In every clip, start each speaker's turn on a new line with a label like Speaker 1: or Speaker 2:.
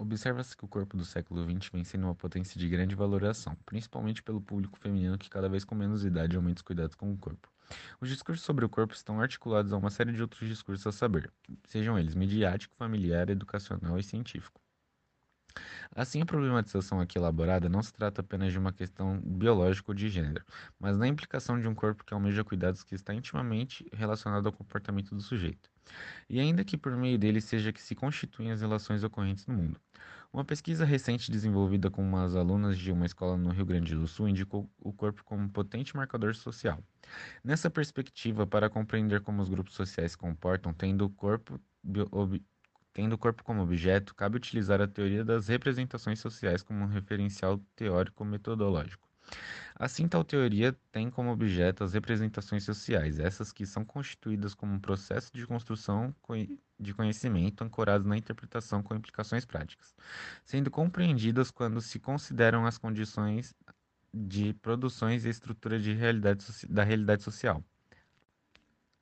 Speaker 1: Observa-se que o corpo do século XX vem sendo uma potência de grande valoração, principalmente pelo público feminino que cada vez com menos idade aumenta os cuidados com o corpo. Os discursos sobre o corpo estão articulados a uma série de outros discursos a saber, sejam eles midiático, familiar, educacional e científico. Assim, a problematização aqui elaborada não se trata apenas de uma questão biológica ou de gênero, mas da implicação de um corpo que almeja cuidados que está intimamente relacionado ao comportamento do sujeito, e ainda que por meio dele seja que se constituem as relações ocorrentes no mundo. Uma pesquisa recente desenvolvida com umas alunas de uma escola no Rio Grande do Sul indicou o corpo como um potente marcador social. Nessa perspectiva, para compreender como os grupos sociais se comportam, tendo o corpo, tendo o corpo como objeto, cabe utilizar a teoria das representações sociais como um referencial teórico-metodológico. Assim, tal teoria tem como objeto as representações sociais, essas que são constituídas como um processo de construção de conhecimento ancorado na interpretação com implicações práticas, sendo compreendidas quando se consideram as condições de produções e estrutura de realidade da realidade social.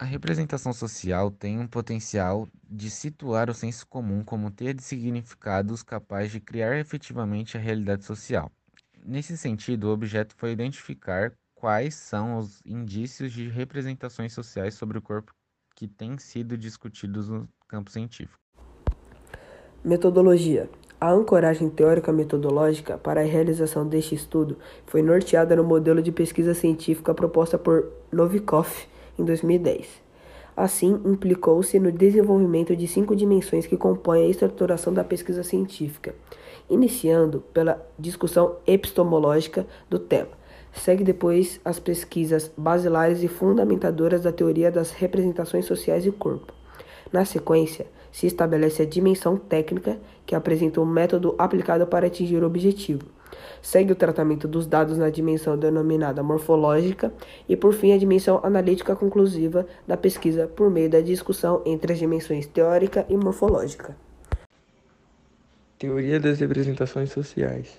Speaker 1: A representação social tem um potencial de situar o senso comum como ter de significados capaz de criar efetivamente a realidade social. Nesse sentido, o objeto foi identificar quais são os indícios de representações sociais sobre o corpo que têm sido discutidos no campo científico.
Speaker 2: Metodologia. A ancoragem teórica metodológica para a realização deste estudo foi norteada no modelo de pesquisa científica proposta por Novikov em 2010. Assim, implicou-se no desenvolvimento de cinco dimensões que compõem a estruturação da pesquisa científica iniciando pela discussão epistemológica do tema. Segue depois as pesquisas basilares e fundamentadoras da teoria das representações sociais e corpo. Na sequência, se estabelece a dimensão técnica, que apresenta um método aplicado para atingir o objetivo. Segue o tratamento dos dados na dimensão denominada morfológica e, por fim, a dimensão analítica conclusiva da pesquisa por meio da discussão entre as dimensões teórica e morfológica.
Speaker 3: Teoria das representações sociais.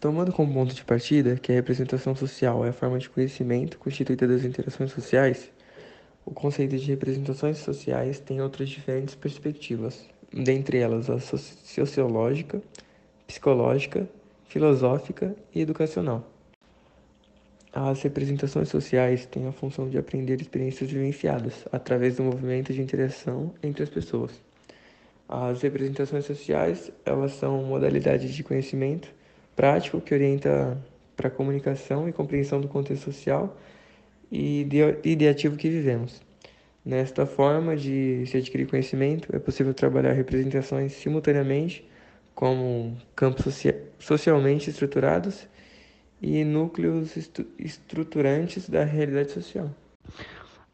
Speaker 3: Tomando como ponto de partida que a representação social é a forma de conhecimento constituída das interações sociais, o conceito de representações sociais tem outras diferentes perspectivas, dentre elas a sociológica, psicológica, filosófica e educacional. As representações sociais têm a função de aprender experiências vivenciadas através do movimento de interação entre as pessoas. As representações sociais, elas são modalidades de conhecimento prático que orienta para a comunicação e compreensão do contexto social e ideativo que vivemos. Nesta forma de se adquirir conhecimento, é possível trabalhar representações simultaneamente como campos socia socialmente estruturados e núcleos estru estruturantes da realidade social.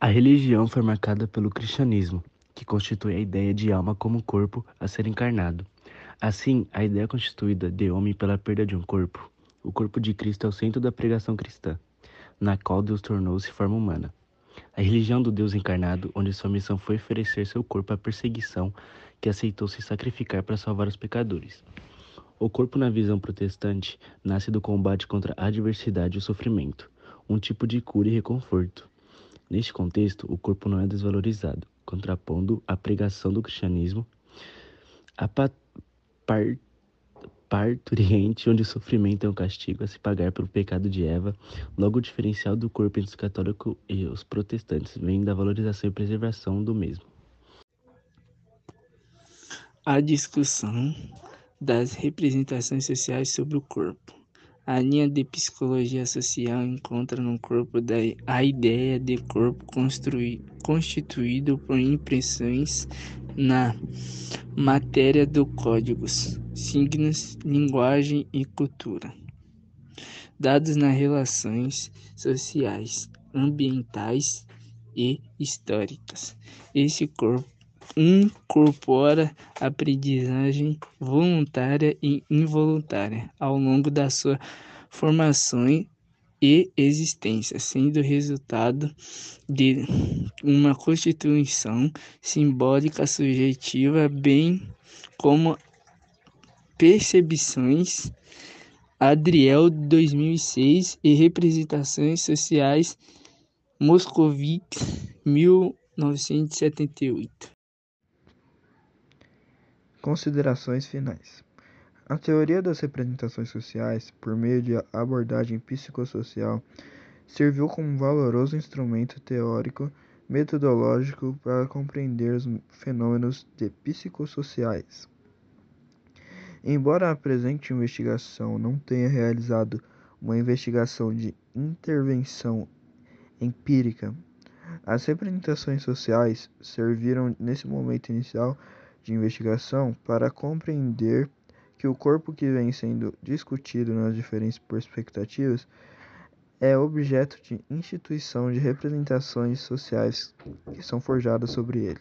Speaker 4: A religião foi marcada pelo cristianismo, que constitui a ideia de alma como corpo a ser encarnado. Assim, a ideia constituída de homem pela perda de um corpo. O corpo de Cristo é o centro da pregação cristã, na qual Deus tornou-se forma humana. A religião do Deus encarnado, onde sua missão foi oferecer seu corpo à perseguição, que aceitou se sacrificar para salvar os pecadores. O corpo, na visão protestante, nasce do combate contra a adversidade e o sofrimento, um tipo de cura e reconforto. Neste contexto, o corpo não é desvalorizado, contrapondo a pregação do cristianismo, a parturiente, onde o sofrimento é um castigo a se pagar pelo pecado de Eva. Logo, o diferencial do corpo entre os católicos e os protestantes vem da valorização e preservação do mesmo.
Speaker 5: A discussão das representações sociais sobre o corpo. A linha de psicologia social encontra no corpo a ideia de corpo constituído por impressões na matéria do códigos, signos, linguagem e cultura, dados nas relações sociais, ambientais e históricas. Esse corpo incorpora aprendizagem voluntária e involuntária ao longo da sua formação e existência, sendo resultado de uma constituição simbólica subjetiva, bem como percepções Adriel 2006 e representações sociais Moscovite 1978.
Speaker 6: Considerações finais. A teoria das representações sociais, por meio de abordagem psicossocial, serviu como um valoroso instrumento teórico metodológico para compreender os fenômenos de psicossociais. Embora a presente investigação não tenha realizado uma investigação de intervenção empírica, as representações sociais serviram nesse momento inicial de investigação para compreender que o corpo que vem sendo discutido nas diferentes perspectivas é objeto de instituição de representações sociais que são forjadas sobre ele.